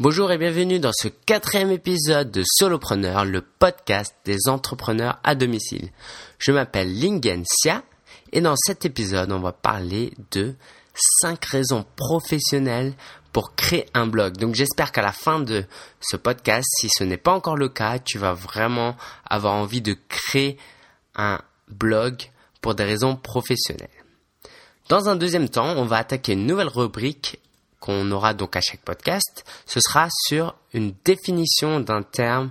Bonjour et bienvenue dans ce quatrième épisode de Solopreneur, le podcast des entrepreneurs à domicile. Je m'appelle Lingen Sia et dans cet épisode, on va parler de 5 raisons professionnelles pour créer un blog. Donc j'espère qu'à la fin de ce podcast, si ce n'est pas encore le cas, tu vas vraiment avoir envie de créer un blog pour des raisons professionnelles. Dans un deuxième temps, on va attaquer une nouvelle rubrique aura donc à chaque podcast, ce sera sur une définition d'un terme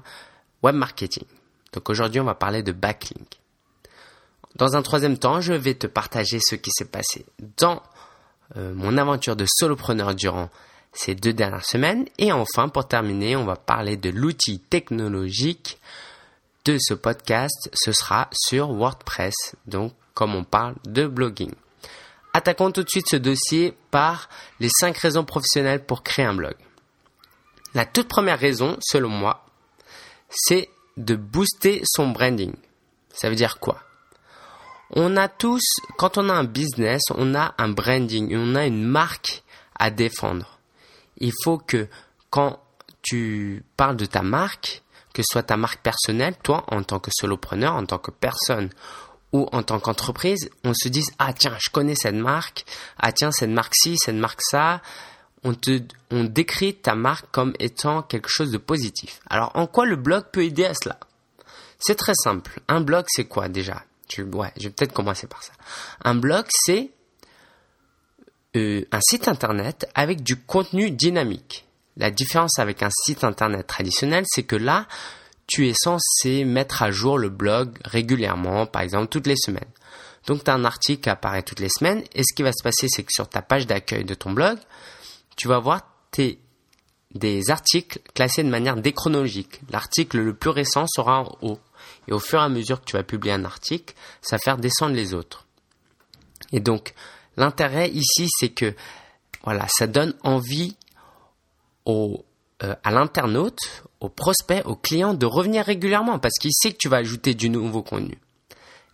web marketing. Donc aujourd'hui, on va parler de backlink. Dans un troisième temps, je vais te partager ce qui s'est passé dans euh, mon aventure de solopreneur durant ces deux dernières semaines. Et enfin, pour terminer, on va parler de l'outil technologique de ce podcast. Ce sera sur WordPress, donc comme on parle de blogging. Attaquons tout de suite ce dossier par les 5 raisons professionnelles pour créer un blog. La toute première raison, selon moi, c'est de booster son branding. Ça veut dire quoi? On a tous, quand on a un business, on a un branding, on a une marque à défendre. Il faut que quand tu parles de ta marque, que ce soit ta marque personnelle, toi en tant que solopreneur, en tant que personne, ou en tant qu'entreprise, on se dise ah tiens, je connais cette marque, ah tiens, cette marque-ci, cette marque ça, on te on décrit ta marque comme étant quelque chose de positif. Alors en quoi le blog peut aider à cela? C'est très simple. Un blog c'est quoi déjà? Je vais peut-être commencer par ça. Un blog c'est euh, un site internet avec du contenu dynamique. La différence avec un site internet traditionnel, c'est que là, tu es censé mettre à jour le blog régulièrement, par exemple toutes les semaines. Donc tu as un article qui apparaît toutes les semaines et ce qui va se passer c'est que sur ta page d'accueil de ton blog, tu vas voir tes, des articles classés de manière déchronologique. L'article le plus récent sera en haut. Et au fur et à mesure que tu vas publier un article, ça va faire descendre les autres. Et donc, l'intérêt ici, c'est que, voilà, ça donne envie aux, euh, à l'internaute, au prospect, au client de revenir régulièrement parce qu'il sait que tu vas ajouter du nouveau contenu.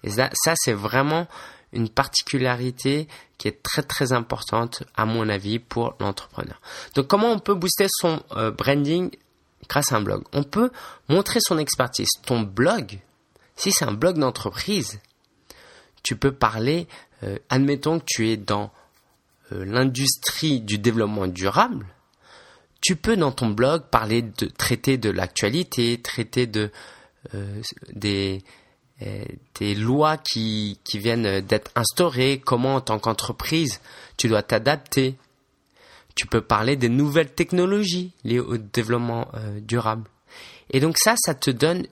Et ça, ça c'est vraiment une particularité qui est très très importante à mon avis pour l'entrepreneur. Donc comment on peut booster son euh, branding grâce à un blog? On peut montrer son expertise. Ton blog, si c'est un blog d'entreprise, tu peux parler, euh, admettons que tu es dans l'industrie du développement durable, tu peux dans ton blog parler de traiter de l'actualité, traiter de euh, des euh, des lois qui, qui viennent d'être instaurées, comment en tant qu'entreprise tu dois t'adapter. Tu peux parler des nouvelles technologies liées au développement euh, durable. Et donc ça, ça te donne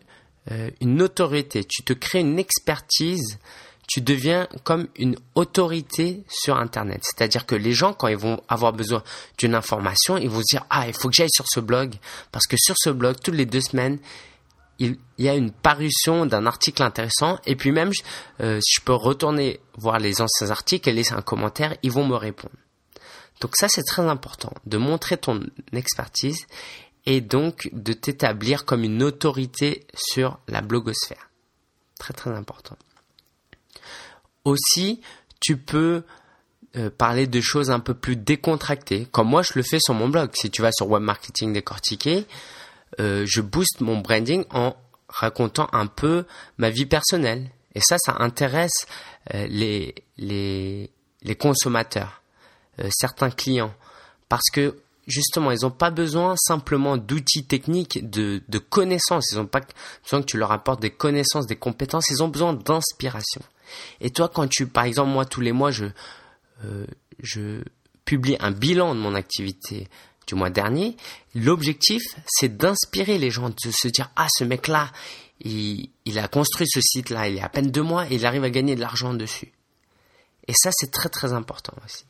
une autorité, tu te crées une expertise tu deviens comme une autorité sur Internet. C'est-à-dire que les gens, quand ils vont avoir besoin d'une information, ils vont se dire, ah, il faut que j'aille sur ce blog, parce que sur ce blog, toutes les deux semaines, il, y a une parution d'un article intéressant, et puis même, euh, si je peux retourner voir les anciens articles et laisser un commentaire, ils vont me répondre. Donc ça, c'est très important, de montrer ton expertise et donc de t'établir comme une autorité sur la blogosphère. Très très important. Aussi, tu peux euh, parler de choses un peu plus décontractées, comme moi je le fais sur mon blog. Si tu vas sur Web Marketing Décortiqué, euh, je booste mon branding en racontant un peu ma vie personnelle. Et ça, ça intéresse euh, les, les, les consommateurs, certains clients, parce que justement, ils n'ont pas besoin simplement d'outils techniques, de, de connaissances. Ils n'ont pas besoin que tu leur apportes des connaissances, des compétences. Ils ont besoin d'inspiration. Et toi, quand tu, par exemple, moi, tous les mois, je, euh, je publie un bilan de mon activité du mois dernier, l'objectif, c'est d'inspirer les gens, de se dire, ah, ce mec-là, il, il a construit ce site-là, il y a à peine deux mois, et il arrive à gagner de l'argent dessus. Et ça, c'est très, très important aussi.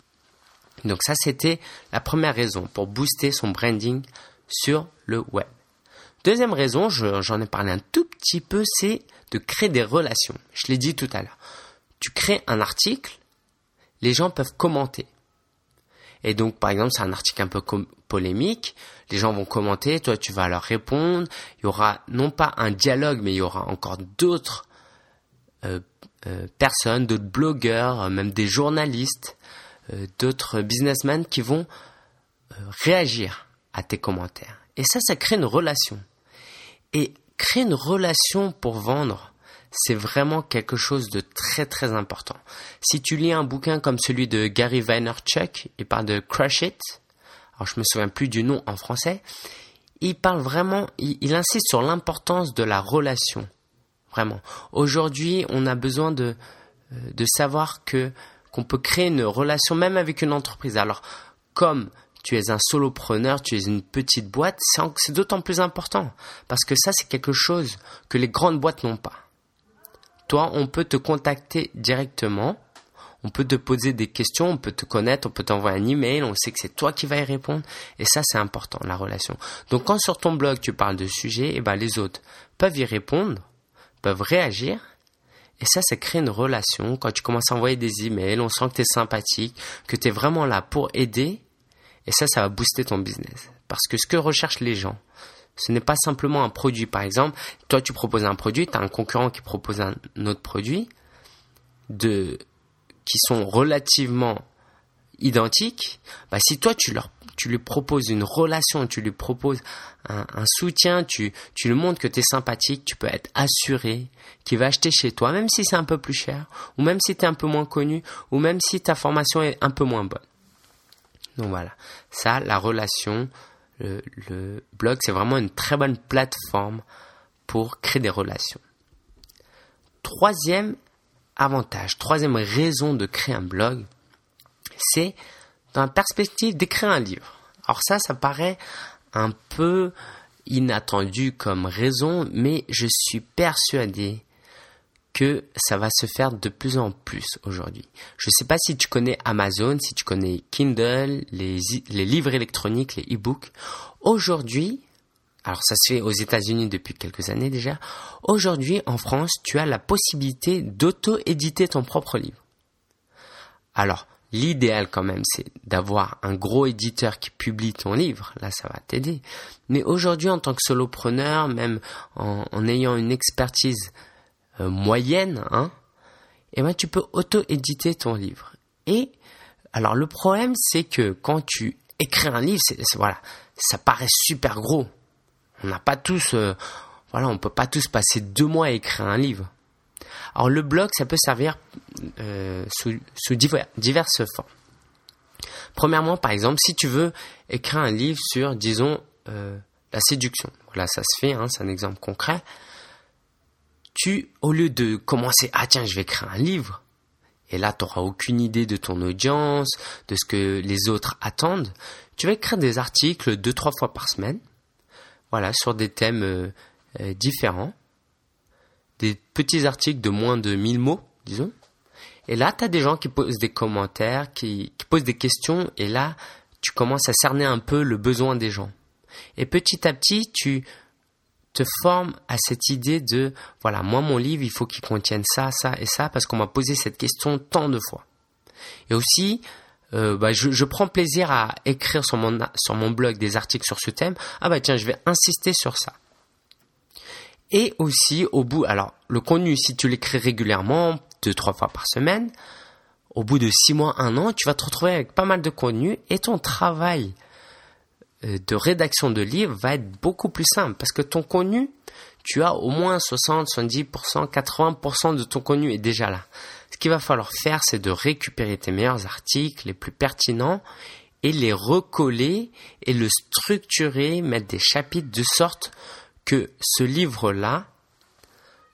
Donc ça, c'était la première raison pour booster son branding sur le web. Deuxième raison, j'en ai parlé un tout petit peu, c'est de créer des relations. Je l'ai dit tout à l'heure. Tu crées un article, les gens peuvent commenter. Et donc, par exemple, c'est un article un peu polémique, les gens vont commenter, toi tu vas leur répondre, il y aura non pas un dialogue, mais il y aura encore d'autres euh, euh, personnes, d'autres blogueurs, euh, même des journalistes, d'autres businessmen qui vont réagir à tes commentaires. Et ça, ça crée une relation. Et créer une relation pour vendre, c'est vraiment quelque chose de très très important. Si tu lis un bouquin comme celui de Gary Vaynerchuk, il parle de Crush It. Alors je me souviens plus du nom en français. Il parle vraiment, il, insiste sur l'importance de la relation. Vraiment. Aujourd'hui, on a besoin de, euh, de savoir que, qu'on peut créer une relation même avec une entreprise. Alors, comme tu es un solopreneur, tu es une petite boîte, c'est d'autant plus important. Parce que ça, c'est quelque chose que les grandes boîtes n'ont pas. Toi, on peut te contacter directement, on peut te poser des questions, on peut te connaître, on peut t'envoyer un email, on sait que c'est toi qui vas y répondre. Et ça, c'est important, la relation. Donc, quand sur ton blog, tu parles de sujets, eh ben, les autres peuvent y répondre, peuvent réagir. Et ça, ça crée une relation. Quand tu commences à envoyer des emails, on sent que tu es sympathique, que tu es vraiment là pour aider et ça, ça va booster ton business. Parce que ce que recherchent les gens, ce n'est pas simplement un produit. Par exemple, toi, tu proposes un produit, tu as un concurrent qui propose un autre produit, de, qui sont relativement identiques. Bah, si toi, tu leur tu lui proposes une relation, tu lui proposes un, soutien, tu, tu lui montres que tu es sympathique, tu peux être assuré qu'il va acheter chez toi, même si c'est un peu plus cher, ou même si tu es un peu moins connu, ou même si ta formation est un peu moins bonne. Donc voilà, ça, la relation, le, blog, c'est vraiment une très bonne plateforme pour créer des relations. Troisième avantage, troisième raison de créer un blog, c'est dans la perspective d'écrire un livre. Alors ça, ça paraît un peu inattendu comme raison, mais je suis persuadé que ça va se faire de plus en plus aujourd'hui. Je ne sais pas si tu connais Amazon, si tu connais Kindle, les, livres électroniques, les e-books. Aujourd'hui, alors ça se fait aux États-Unis depuis quelques années déjà, aujourd'hui en France, tu as la possibilité d'auto-éditer ton propre livre. Alors, l'idéal quand même, c'est d'avoir un gros éditeur qui publie ton livre. Là, ça va t'aider. Mais aujourd'hui, en tant que solopreneur, même en ayant une expertise euh, moyenne, hein, eh ben tu peux auto-éditer ton livre. Et alors le problème c'est que quand tu écris un livre, voilà, ça paraît super gros. On n'a pas tous, euh, voilà, on peut pas tous passer deux mois à écrire un livre. Alors le blog, ça peut servir euh, sous, sous diverses formes. Premièrement, par exemple, si tu veux écrire un livre sur, disons, la séduction. Voilà, ça se fait, hein, c'est un exemple concret tu, au lieu de commencer, ah tiens, je vais écrire un livre, et là, tu n'auras aucune idée de ton audience, de ce que les autres attendent, tu vas écrire des articles deux, trois fois par semaine, voilà, sur des thèmes euh, euh, différents, des petits articles de moins de 1000 mots, disons. Et là, tu as des gens qui posent des commentaires, qui, qui posent des questions, et là, tu commences à cerner un peu le besoin des gens. Et petit à petit, tu te forme à cette idée de voilà moi mon livre il faut qu'il contienne ça ça et ça parce qu'on m'a posé cette question tant de fois. Et aussi euh, bah, je, prends plaisir à écrire sur mon sur mon blog des articles sur ce thème. Ah bah tiens je vais insister sur ça. Et aussi au bout alors le contenu si tu l'écris régulièrement deux trois fois par semaine au bout de six mois un an tu vas te retrouver avec pas mal de contenu et ton travail de rédaction de livres va être beaucoup plus simple parce que ton contenu, tu as au moins 60, 70%, 80% de ton contenu est déjà là. Ce qu'il va falloir faire, c'est de récupérer tes meilleurs articles, les plus pertinents, et les recoller et le structurer, mettre des chapitres de sorte que ce livre-là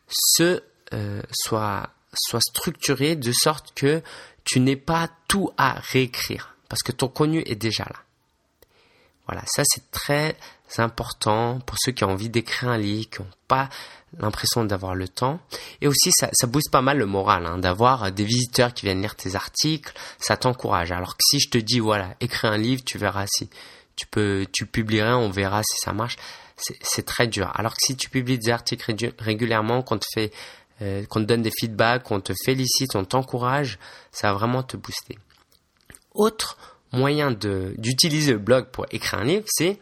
se euh, soit soit structuré de sorte que tu n'aies pas tout à réécrire parce que ton contenu est déjà là. Voilà, ça c'est très important pour ceux qui ont envie d'écrire un livre, qui n'ont pas l'impression d'avoir le temps. Et aussi, ça, ça booste pas mal le moral, hein, d'avoir des visiteurs qui viennent lire tes articles, ça t'encourage. Alors que si je te dis, voilà, écris un livre, tu verras si tu peux, tu publieras, on verra si ça marche. C'est très dur. Alors que si tu publies des articles régulièrement, qu'on te fait, euh, qu'on te donne des feedbacks, qu'on te félicite, on t'encourage, ça va vraiment te booster. Autre moyen d'utiliser le blog pour écrire un livre, c'est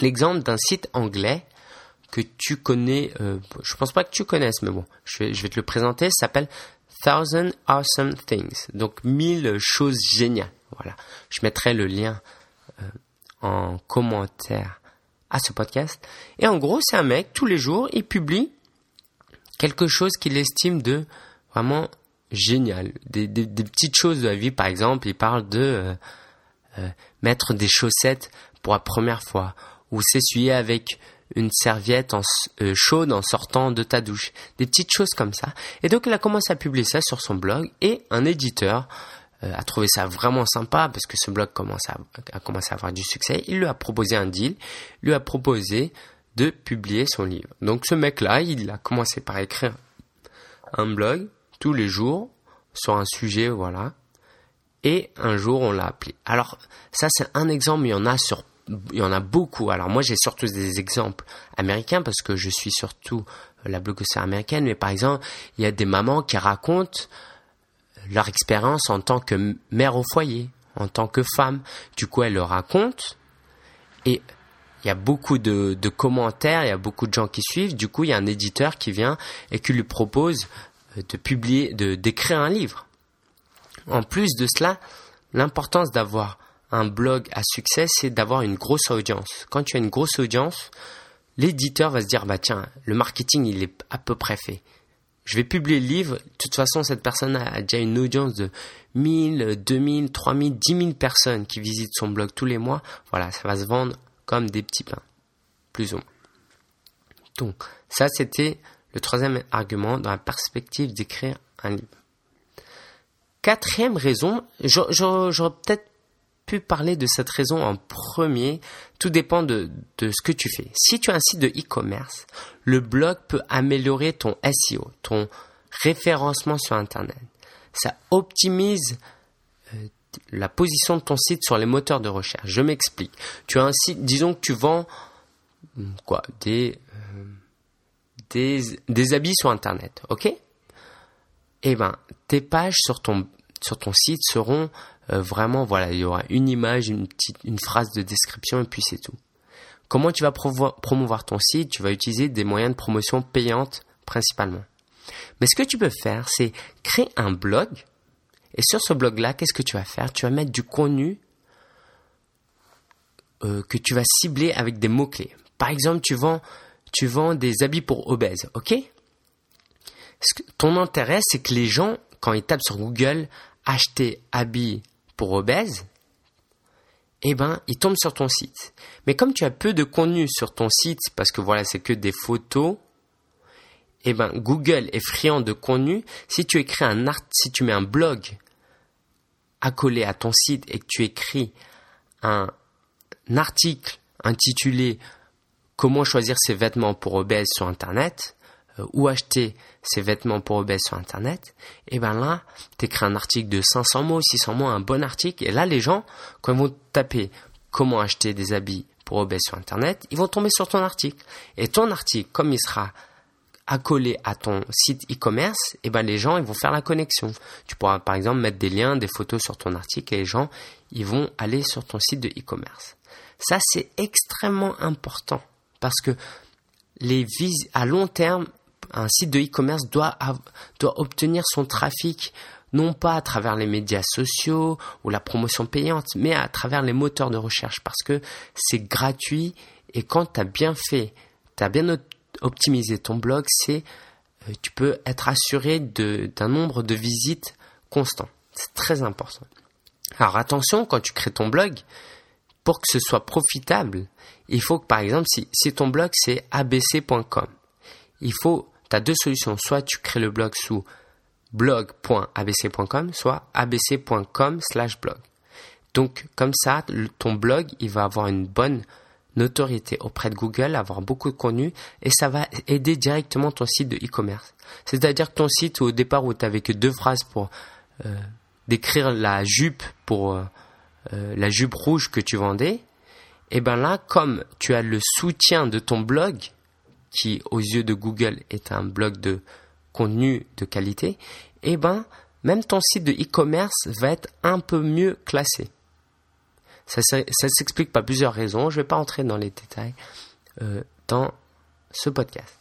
l'exemple d'un site anglais que tu connais, euh, je pense pas que tu connaisses, mais bon, je vais, je vais te le présenter, ça s'appelle Thousand Awesome Things, donc mille choses géniales. Voilà, je mettrai le lien euh, en commentaire à ce podcast. Et en gros, c'est un mec, tous les jours, il publie quelque chose qu'il estime de vraiment génial. Des, petites choses de la vie, par exemple, il parle de euh, euh, mettre des chaussettes pour la première fois, ou s'essuyer avec une serviette en, euh, chaude en sortant de ta douche. Des petites choses comme ça. Et donc il a commencé à publier ça sur son blog et un éditeur a trouvé ça vraiment sympa parce que ce blog commence à, a commencé à avoir du succès. Il lui a proposé un deal, lui a proposé de publier son livre. Donc ce mec-là, il a commencé par écrire un blog tous les jours sur un sujet, voilà. Et un jour, on l'a appelé. Alors, ça, c'est un exemple, il y en a sur, il y en a beaucoup. Alors, moi, j'ai surtout des exemples américains parce que je suis surtout la blogosphère américaine. Mais par exemple, il y a des mamans qui racontent leur expérience en tant que mère au foyer, en tant que femme. Du coup, elles le racontent et il y a beaucoup de, commentaires, il y a beaucoup de gens qui suivent. Du coup, il y a un éditeur qui vient et qui lui propose de publier, de d'écrire un livre. En plus de cela, l'importance d'avoir un blog à succès, c'est d'avoir une grosse audience. Quand tu as une grosse audience, l'éditeur va se dire bah tiens, le marketing il est à peu près fait. Je vais publier le livre. De toute façon, cette personne a déjà une audience de 1000, 2000, 3000, 10 000 personnes qui visitent son blog tous les mois. Voilà, ça va se vendre comme des petits pains. Plus ou moins. Donc, ça c'était le troisième argument dans la perspective d'écrire un livre. Quatrième raison, j'aurais peut-être pu parler de cette raison en premier. Tout dépend de, de ce que tu fais. Si tu as un site de e-commerce, le blog peut améliorer ton SEO, ton référencement sur Internet. Ça optimise euh, la position de ton site sur les moteurs de recherche. Je m'explique. Tu as un site, disons que tu vends hmm, quoi, des des, habits sur Internet, ok? Eh ben, tes pages sur ton, sur ton site seront euh, vraiment, voilà, il y aura une image, une petite, une phrase de description et puis c'est tout. Comment tu vas promouvoir ton site? Tu vas utiliser des moyens de promotion payantes principalement. Mais ce que tu peux faire, c'est créer un blog. Et sur ce blog-là, qu'est-ce que tu vas faire? Tu vas mettre du contenu euh, que tu vas cibler avec des mots-clés. Par exemple, tu vends tu vends des habits pour obèses, ok? Ton intérêt, c'est que les gens, quand ils tapent sur Google acheter habits pour obèses, eh ben, ils tombent sur ton site. Mais comme tu as peu de contenu sur ton site, parce que voilà, c'est que des photos, eh ben, Google est friand de contenu. Si tu écris un si tu mets un blog accolé à ton site et que tu écris un article intitulé comment choisir ses vêtements pour obèses sur Internet, euh, ou acheter ses vêtements pour obèses sur Internet, et ben là, tu écris un article de 500 mots, 600 mots, un bon article, et là, les gens, quand ils vont taper comment acheter des habits pour obèses sur Internet, ils vont tomber sur ton article. Et ton article, comme il sera accolé à ton site e-commerce, et ben les gens ils vont faire la connexion. Tu pourras par exemple mettre des liens, des photos sur ton article et les gens ils vont aller sur ton site de e-commerce. Ça c'est extrêmement important parce que les à long terme, un site de e-commerce doit, doit obtenir son trafic non pas à travers les médias sociaux ou la promotion payante, mais à travers les moteurs de recherche parce que c'est gratuit et quand tu as bien fait, tu as bien optimisé ton blog, c'est euh, tu peux être assuré d'un nombre de visites constant. C'est très important. Alors attention, quand tu crées ton blog, pour que ce soit profitable, il faut que par exemple, si, ton blog c'est abc.com, il faut, tu as deux solutions. Soit tu crées le blog sous blog.abc.com, soit abc.com slash blog. Donc comme ça, ton blog, il va avoir une bonne notoriété auprès de Google, avoir beaucoup de contenu et ça va aider directement ton site de e-commerce. C'est-à-dire que ton site au départ où tu n'avais que deux phrases pour euh, décrire la jupe pour euh, euh, la jupe rouge que tu vendais, et eh ben là, comme tu as le soutien de ton blog, qui aux yeux de Google est un blog de contenu de qualité, et eh ben même ton site de e-commerce va être un peu mieux classé. Ça, s'explique par plusieurs raisons. Je ne vais pas entrer dans les détails euh, dans ce podcast.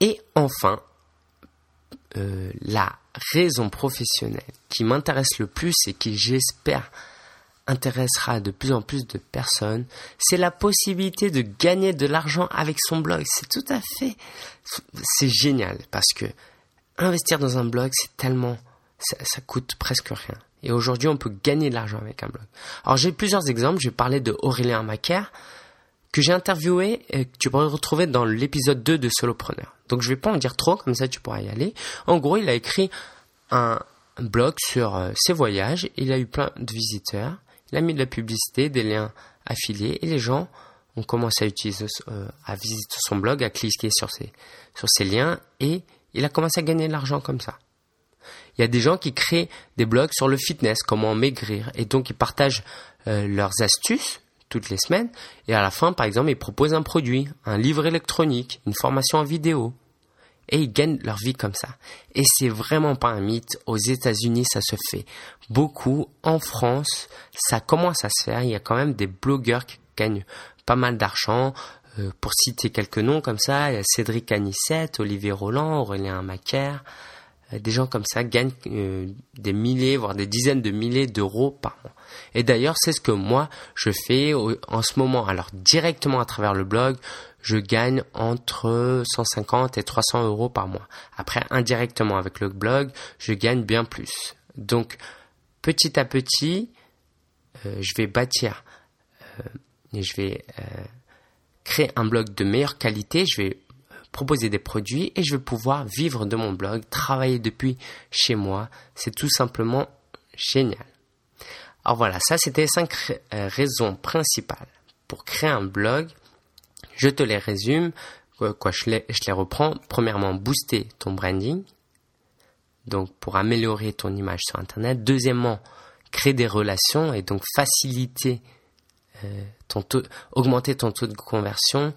Et enfin, euh, la raison professionnelle qui m'intéresse le plus et qui j'espère intéressera de plus en plus de personnes, c'est la possibilité de gagner de l'argent avec son blog. C'est tout à fait, c'est génial parce que investir dans un blog, c'est tellement, ça, ça, coûte presque rien. Et aujourd'hui, on peut gagner de l'argent avec un blog. Alors, j'ai plusieurs exemples. Je vais parler de Aurélien Macaire, que j'ai interviewé et que tu pourrais retrouver dans l'épisode 2 de Solopreneur. Donc, je vais pas en dire trop, comme ça tu pourras y aller. En gros, il a écrit un, blog sur euh, ses voyages. Il a eu plein de visiteurs. Il a mis de la publicité, des liens affiliés et les gens ont commencé à utiliser, euh, à visiter son blog, à cliquer sur ces liens et il a commencé à gagner de l'argent comme ça. Il y a des gens qui créent des blogs sur le fitness, comment maigrir, et donc ils partagent euh, leurs astuces toutes les semaines, et à la fin, par exemple, ils proposent un produit, un livre électronique, une formation en vidéo, et ils gagnent leur vie comme ça. Et c'est vraiment pas un mythe. Aux États-Unis, ça se fait beaucoup. En France, ça commence à se faire. Il y a quand même des blogueurs qui gagnent pas mal d'argent. Euh, pour citer quelques noms comme ça, il y a Cédric Anissette, Olivier Roland, Aurélien Macaire. Euh, des gens comme ça gagnent euh, des milliers, voire des dizaines de milliers d'euros par mois. Et d'ailleurs, c'est ce que moi, je fais en ce moment. Alors, directement à travers le blog, je gagne entre 150 et 300 euros par mois. Après, indirectement avec le blog, je gagne bien plus. Donc, petit à petit, je vais bâtir et je vais créer un blog de meilleure qualité, je vais proposer des produits et je vais pouvoir vivre de mon blog, travailler depuis chez moi. C'est tout simplement génial. Alors voilà, ça c'était cinq euh, raisons principales pour créer un blog. Je te les résume, quoi, je, les, je les reprends. Premièrement, booster ton branding, donc pour améliorer ton image sur Internet. Deuxièmement, créer des relations et donc faciliter euh, ton taux, augmenter ton taux de conversion,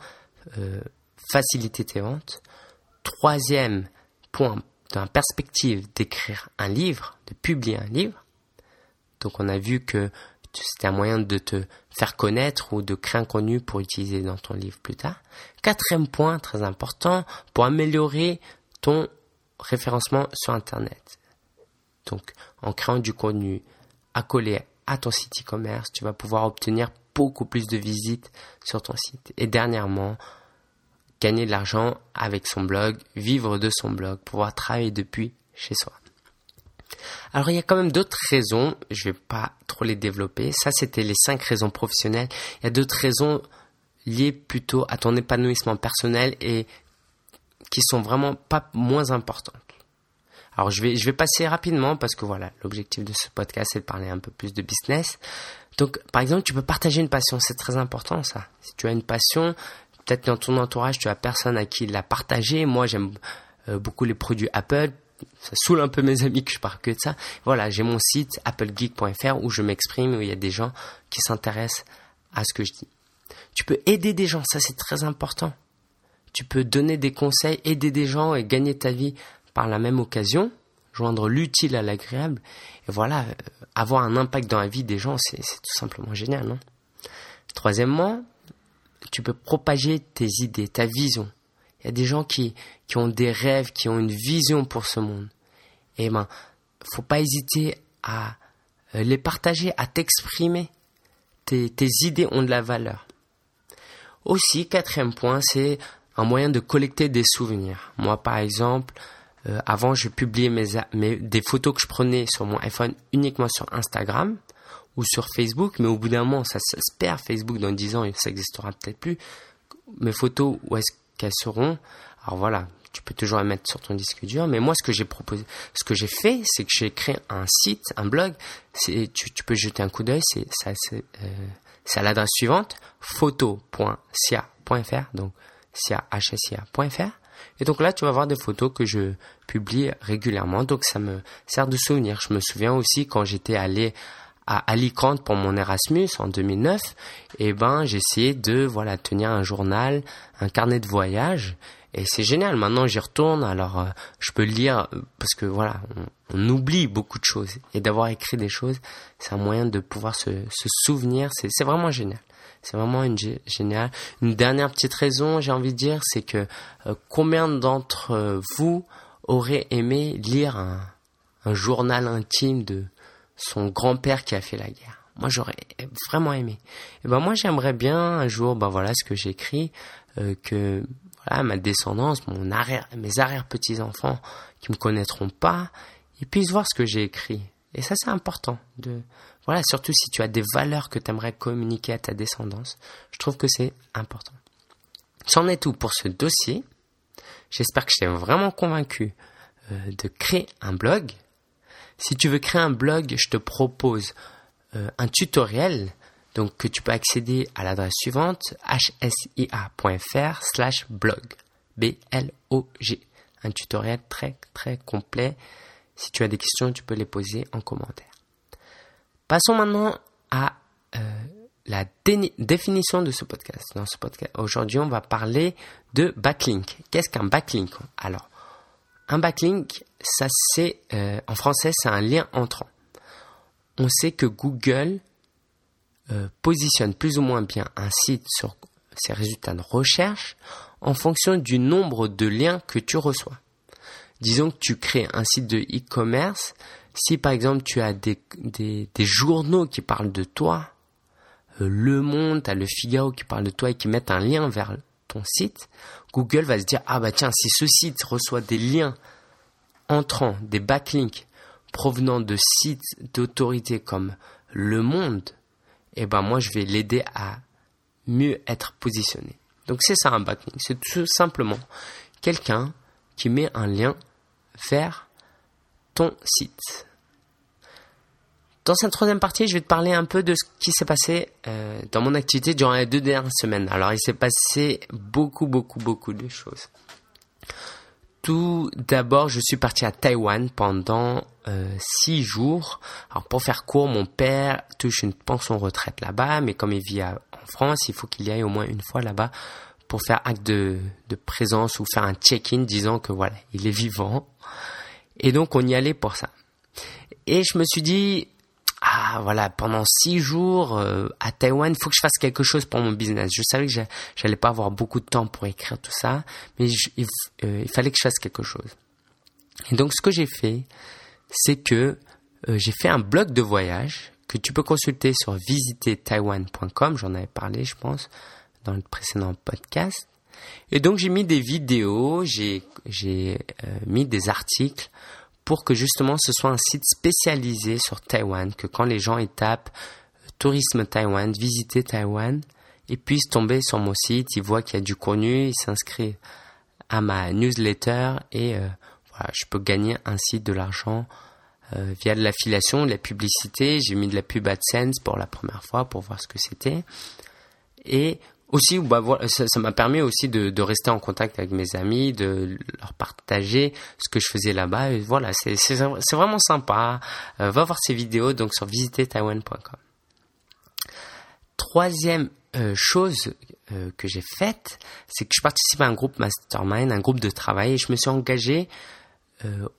euh, faciliter tes ventes. Troisième point, dans la perspective d'écrire un livre, de publier un livre. Donc on a vu que c'était un moyen de te faire connaître ou de créer un contenu pour utiliser dans ton livre plus tard. Quatrième point, très important, pour améliorer ton référencement sur Internet. Donc en créant du contenu accolé à ton site e-commerce, tu vas pouvoir obtenir beaucoup plus de visites sur ton site. Et dernièrement, gagner de l'argent avec son blog, vivre de son blog, pouvoir travailler depuis chez soi. Alors il y a quand même d'autres raisons, je vais pas trop les développer. Ça c'était les cinq raisons professionnelles. Il y a d'autres raisons liées plutôt à ton épanouissement personnel et qui sont vraiment pas moins importantes. Alors je vais je vais passer rapidement parce que voilà, l'objectif de ce podcast c'est de parler un peu plus de business. Donc, par exemple, tu peux partager une passion, c'est très important ça. Si tu as une passion, peut-être dans ton entourage, tu as personne à qui la partager. Moi, j'aime euh, beaucoup les produits Apple. Ça saoule un peu mes amis que je parle que de ça. Voilà, j'ai mon site applegeek.fr où je m'exprime, où il y a des gens qui s'intéressent à ce que je dis. Tu peux aider des gens, ça c'est très important. Tu peux donner des conseils, aider des gens et gagner ta vie par la même occasion joindre l'utile à l'agréable. Et voilà, euh, avoir un impact dans la vie des gens, c'est tout simplement génial. Non? Troisièmement, tu peux propager tes idées, ta vision. Il y a des gens qui, ont des rêves, qui ont une vision pour ce monde. Et ben, faut pas hésiter à euh, les partager, à t'exprimer. Tes, tes idées ont de la valeur. Aussi, quatrième point, c'est un moyen de collecter des souvenirs. Moi, par exemple, euh, avant, je publiais mes, mes, des photos que je prenais sur mon iPhone uniquement sur Instagram ou sur Facebook, mais au bout d'un moment, ça, se perd. Facebook, dans 10 ans, ça n'existera peut-être plus. Mes photos, où est-ce qu'elles seront? Alors voilà, tu peux toujours les mettre sur ton disque dur. Mais moi, ce que j'ai proposé, ce que j'ai fait, c'est que j'ai créé un site, un blog. Tu, tu peux jeter un coup d'œil. C'est, euh, à l'adresse suivante photo.cia.fr, donc cia.fr. Et donc là, tu vas voir des photos que je publie régulièrement. Donc ça me sert de souvenir. Je me souviens aussi quand j'étais allé à Alicante pour mon Erasmus en 2009, et eh ben j'essayais de voilà tenir un journal, un carnet de voyage, et c'est génial. Maintenant j'y retourne, alors euh, je peux lire parce que voilà, on, oublie beaucoup de choses et d'avoir écrit des choses, c'est un moyen de pouvoir se, se souvenir. C'est vraiment génial. C'est vraiment une génial. Une dernière petite raison, j'ai envie de dire, c'est que euh, combien d'entre vous auraient aimé lire un, un, journal intime de son grand-père qui a fait la guerre moi j'aurais vraiment aimé. Et ben moi j'aimerais bien un jour, ben voilà ce que j'écris, euh, que voilà ma descendance, mon arrière, mes arrière petits enfants qui me connaîtront pas, ils puissent voir ce que j'ai écrit. Et ça c'est important de voilà surtout si tu as des valeurs que tu aimerais communiquer à ta descendance, je trouve que c'est important. C'en est tout pour ce dossier. J'espère que je t'ai vraiment convaincu euh, de créer un blog. Si tu veux créer un blog, je te propose euh, un tutoriel donc que tu peux accéder à l'adresse suivante hsia.fr slash blog B-L-O-G. Un tutoriel très très complet. Si tu as des questions, tu peux les poser en commentaire. Passons maintenant à euh, la définition de ce podcast. Aujourd'hui, on va parler de backlink. Qu'est-ce qu'un backlink? Un backlink, ça c'est euh, en français, c'est un lien entrant. On sait que Google euh, positionne plus ou moins bien un site sur ses résultats de recherche en fonction du nombre de liens que tu reçois. Disons que tu crées un site de e-commerce, si par exemple tu as des, journaux qui parlent de toi, euh, Le Monde, tu as le Figaro qui parle de toi et qui mettent un lien vers ton site, Google va se dire ah bah tiens si ce site reçoit des liens entrants, des backlinks provenant de sites d'autorités comme Le Monde, eh ben moi je vais l'aider à mieux être positionné. Donc c'est ça un backlink, c'est tout simplement quelqu'un qui met un lien vers ton site. Dans cette troisième partie, je vais te parler un peu de ce qui s'est passé euh, dans mon activité durant les deux dernières semaines. Alors, il s'est passé beaucoup, beaucoup, beaucoup de choses. Tout d'abord, je suis parti à Taïwan pendant euh, six jours. Alors, pour faire court, mon père touche une pension retraite là-bas, mais comme il vit en France, il faut qu'il y aille au moins une fois là-bas pour faire acte de, de présence ou faire un check-in disant que voilà, il est vivant. Et donc, on y allait pour ça. Et je me suis dit, voilà, pendant six jours euh, à Taïwan, il faut que je fasse quelque chose pour mon business. Je savais que j'allais pas avoir beaucoup de temps pour écrire tout ça, mais euh, il, fallait que je fasse quelque chose. Et donc ce que j'ai fait, c'est que euh, j'ai fait un blog de voyage que tu peux consulter sur visitertaiwan.com. J'en avais parlé, je pense, dans le précédent podcast. Et donc j'ai mis des vidéos, j'ai mis des articles pour que justement ce soit un site spécialisé sur Taïwan, que quand les gens y tapent euh, tourisme Taïwan, visiter Taïwan, ils puissent tomber sur mon site, ils voient qu'il y a du contenu, ils s'inscrivent à ma newsletter et euh, voilà, je peux gagner ainsi de l'argent euh, via de l'affiliation, de la publicité. J'ai mis de la pub AdSense pour la première fois pour voir ce que c'était. Et aussi, bah, voilà, ça m'a permis aussi de, de, rester en contact avec mes amis, de leur partager ce que je faisais là-bas. Et voilà, c'est vraiment sympa. Euh, va voir ces vidéos donc sur visitertaiwan.com. Troisième euh, chose euh, que j'ai faite, c'est que je participe à un groupe mastermind, un groupe de travail, et je me suis engagé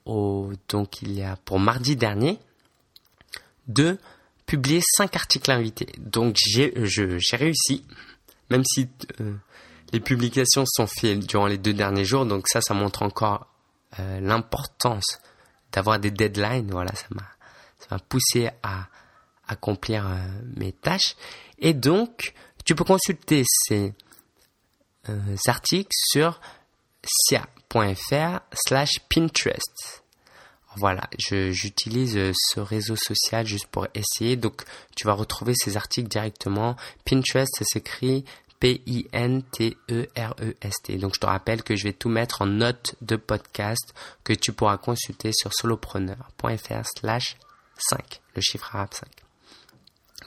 au, donc il y a pour mardi dernier de publier cinq articles invités. Donc j'ai réussi même si euh, les publications sont faites durant les deux derniers jours, donc ça, ça montre encore euh, l'importance d'avoir des deadlines. Voilà, ça m'a, ça m'a poussé à accomplir euh, mes tâches. Et donc, tu peux consulter ces articles sur sia.fr slash Pinterest. Voilà, j'utilise ce réseau social juste pour essayer. Donc, tu vas retrouver ces articles directement. Pinterest, ça s'écrit P-I-N-T-E-R-E-S-T. Donc, je te rappelle que je vais tout mettre en note de podcast que tu pourras consulter sur solopreneur.fr slash 5, le chiffre arabe 5.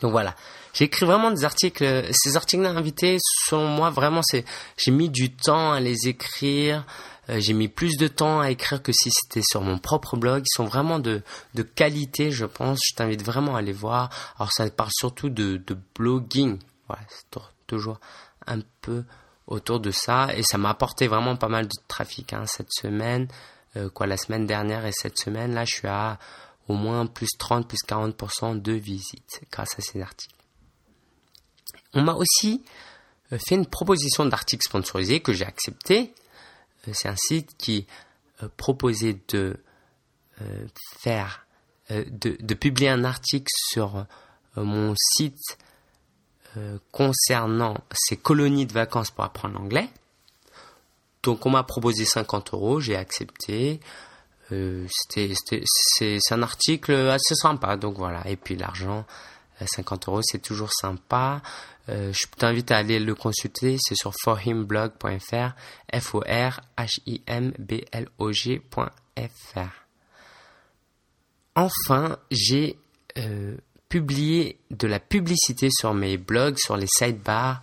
Donc voilà, j'écris vraiment des articles. Ces articles invités, selon moi, vraiment, j'ai mis du temps à les écrire. Euh, j'ai mis plus de temps à écrire que si c'était sur mon propre blog. Ils sont vraiment de, de qualité, je pense. Je t'invite vraiment à les voir. Alors ça parle surtout de, de blogging. Voilà, c'est toujours un peu autour de ça. Et ça m'a apporté vraiment pas mal de trafic hein, cette semaine. Euh, quoi, la semaine dernière et cette semaine, là, je suis à au moins plus 30, plus 40% de visites grâce à ces articles. On m'a aussi euh, fait une proposition d'article sponsorisé que j'ai accepté. Euh, c'est un site qui proposait de faire, de, publier un article sur mon site concernant ces colonies de vacances pour apprendre l'anglais. Donc on m'a proposé 50 euros, j'ai accepté. Euh, c'est, un article assez sympa, donc voilà. Et puis l'argent, 50 euros, c'est toujours sympa. Euh, je t'invite à aller le consulter, c'est sur forhimblog.fr, f o h i m b. Enfin, j'ai euh, publié de la publicité sur mes blogs, sur les sidebars.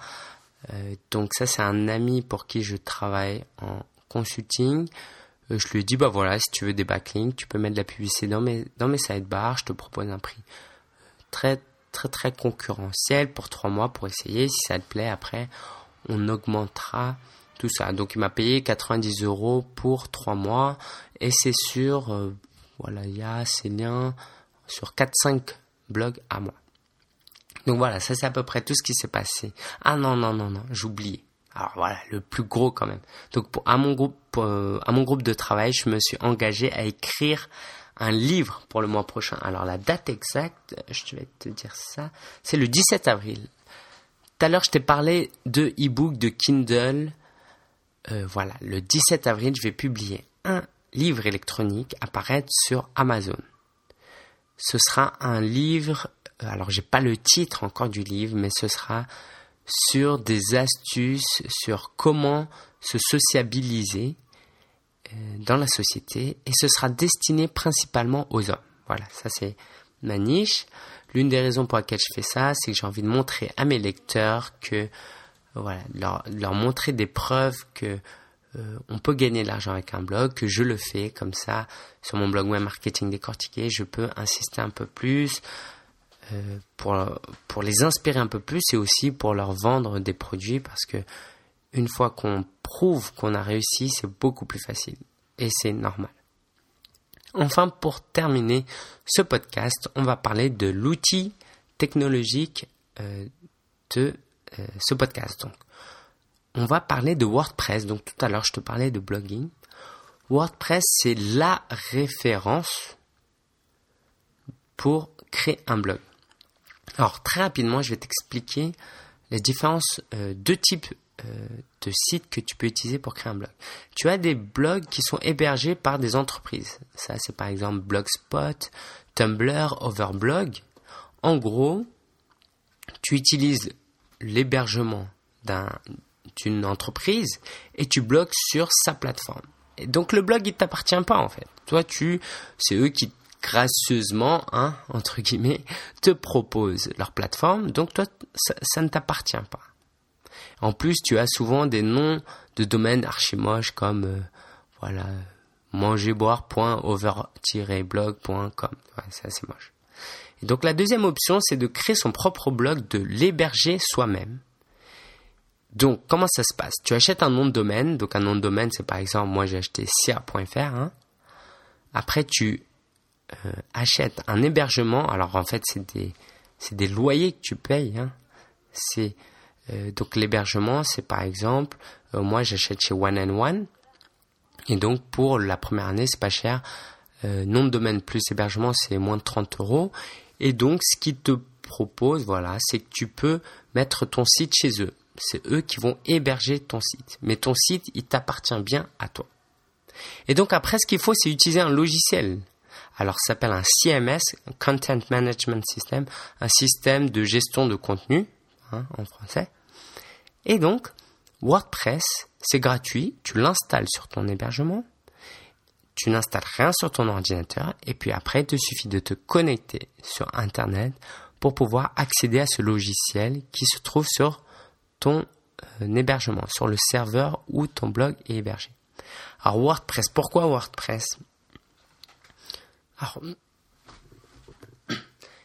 Euh, donc ça, c'est un ami pour qui je travaille en consulting. Je lui dit, bah voilà, si tu veux des backlinks, tu peux mettre de la publicité dans mes, dans mes sidebars. Je te propose un prix très, très, très concurrentiel pour trois mois pour essayer. Si ça te plaît, après, on augmentera tout ça. Donc il m'a payé 90 euros pour trois mois. Et c'est sur, euh, voilà, il y a ces liens sur 4-5 blogs à moi. Donc voilà, ça c'est à peu près tout ce qui s'est passé. Ah non, non, non, non, j'oublie. Alors voilà, le plus gros quand même. Donc pour, à, mon groupe, euh, à mon groupe de travail, je me suis engagé à écrire un livre pour le mois prochain. Alors la date exacte, je vais te dire ça, c'est le 17 avril. Tout à l'heure, je t'ai parlé de e-book, de Kindle. Euh, voilà, le 17 avril, je vais publier un livre électronique apparaître sur Amazon. Ce sera un livre euh, alors j'ai pas le titre encore du livre, mais ce sera sur des astuces sur comment se sociabiliser dans la société et ce sera destiné principalement aux hommes. Voilà, ça c'est ma niche. L'une des raisons pour lesquelles je fais ça, c'est que j'ai envie de montrer à mes lecteurs que voilà, leur, montrer des preuves que euh, on peut gagner de l'argent avec un blog, que je le fais comme ça sur mon blog web marketing décortiqué, je peux insister un peu plus, euh, pour, pour les inspirer un peu plus et aussi pour leur vendre des produits parce que une fois qu'on prouve qu'on a réussi, c'est beaucoup plus facile et c'est normal. Enfin, pour terminer ce podcast, on va parler de l'outil technologique euh, de euh, ce podcast. On va parler de WordPress. Donc, tout à l'heure, je te parlais de blogging. WordPress, c'est la référence pour créer un blog. Alors très rapidement, je vais t'expliquer les différences euh, de types de sites que tu peux utiliser pour créer un blog. Tu as des blogs qui sont hébergés par des entreprises. Ça, c'est par exemple Blogspot, Tumblr, Overblog. En gros, tu utilises l'hébergement d'une entreprise et tu blogues sur sa plateforme. Et donc le blog il t'appartient pas en fait. Toi tu c'est eux qui gracieusement, hein, entre guillemets, te proposent leur plateforme, donc toi, ça, ne t'appartient pas. En plus, tu as souvent des noms de domaines archi-moches comme, euh, voilà, mangerboire.over-blog.com. Ouais, c'est assez moche. Et donc la deuxième option, c'est de créer son propre blog, de l'héberger soi-même. Donc, comment ça se passe? Tu achètes un nom de domaine. Donc, un nom de domaine, c'est par exemple, moi j'ai acheté sia.fr. Hein. Après, tu euh, achète un hébergement, alors en fait c'est des, c'est des loyers que tu payes. Hein. C'est euh, donc l'hébergement, c'est par exemple, euh, moi j'achète chez One and One, et donc pour la première année c'est pas cher. nom de domaine plus hébergement c'est moins de 30 euros. Et donc ce qu'ils te proposent, voilà, c'est que tu peux mettre ton site chez eux. C'est eux qui vont héberger ton site. Mais ton site, il t'appartient bien à toi. Et donc après, ce qu'il faut, c'est utiliser un logiciel. Alors, ça s'appelle un CMS, Content Management System, un système de gestion de contenu, hein, en français. Et donc, WordPress, c'est gratuit, tu l'installes sur ton hébergement, tu n'installes rien sur ton ordinateur, et puis après, il te suffit de te connecter sur Internet pour pouvoir accéder à ce logiciel qui se trouve sur ton euh, hébergement, sur le serveur où ton blog est hébergé. Alors WordPress, pourquoi WordPress?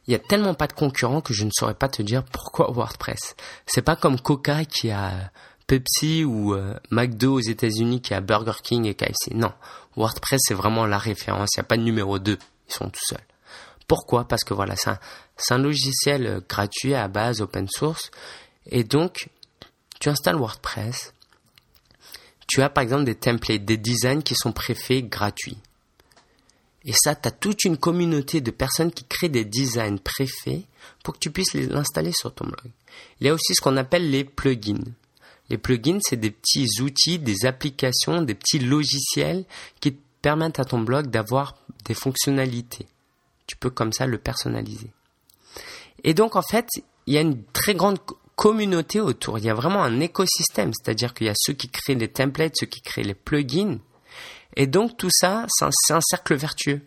Il y a tellement pas de concurrents que je ne saurais pas te dire pourquoi WordPress. C'est pas comme Coca qui a Pepsi ou euh, McDo aux États-Unis qui a Burger King et KFC. Non, WordPress c'est vraiment la référence. Il n'y a pas de numéro 2. Ils sont tout seuls. Pourquoi? Parce que voilà, c'est un, un, logiciel euh, gratuit à base open source. Et donc, tu installes WordPress. Tu as par exemple des templates, des designs qui sont préfaits gratuits. Et ça, tu as toute une communauté de personnes qui créent des designs préfaits pour que tu puisses l'installer sur ton blog. Il y a aussi ce qu'on appelle les plugins. Les plugins, c'est des petits outils, des applications, des petits logiciels qui permettent à ton blog d'avoir des fonctionnalités. Tu peux comme ça le personnaliser. Et donc, en fait, il y a une très grande communauté autour. Il y a vraiment un écosystème. C'est-à-dire qu'il y a ceux qui créent les templates, ceux qui créent les plugins. Et donc, tout ça, c'est un, cercle vertueux.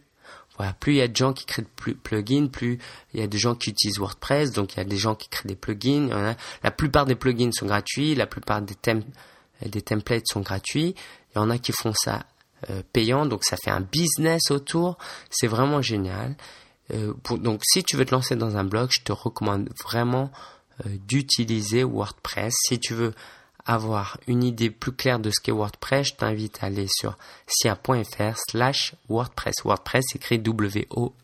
Voilà, plus il y a de gens qui créent des plugins, plus il y a des gens qui utilisent WordPress, donc il y a des gens qui créent des plugins. La plupart des plugins sont gratuits, la plupart des, des templates sont gratuits. Il y en a qui font ça euh, payant, donc ça fait un business autour. C'est vraiment génial. Euh, donc si tu veux te lancer dans un blog, je te recommande vraiment euh, d'utiliser WordPress. Si tu veux avoir une idée plus claire de ce qu'est WordPress, je t'invite à aller sur sia.fr slash WordPress. WordPress écrit W-O-R-D-P-R-E-S-S.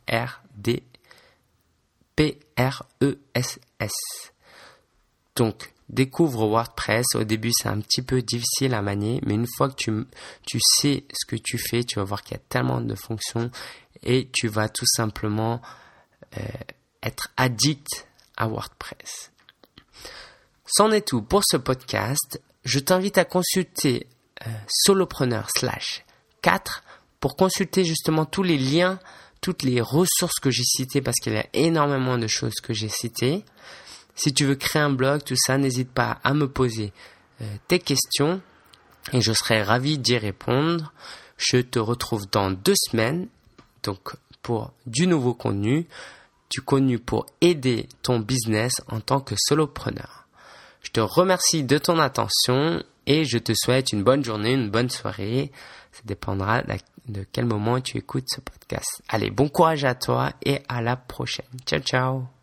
Donc, découvre WordPress. Au début, c'est un petit peu difficile à manier, mais une fois que tu, sais ce que tu fais, tu vas voir qu'il y a tellement de fonctions et tu vas tout simplement euh, être addict à WordPress. C'en est tout pour ce podcast. Je t'invite à consulter euh, solopreneur slash 4 pour consulter justement tous les liens, toutes les ressources que j'ai citées parce qu'il y a énormément de choses que j'ai citées. Si tu veux créer un blog, tout ça, n'hésite pas à me poser euh, tes questions et je serai ravi d'y répondre. Je te retrouve dans deux semaines, donc pour du nouveau contenu, du contenu pour aider ton business en tant que solopreneur. Je te remercie de ton attention et je te souhaite une bonne journée, une bonne soirée. Ça dépendra de quel moment tu écoutes ce podcast. Allez, bon courage à toi et à la prochaine. Ciao, ciao.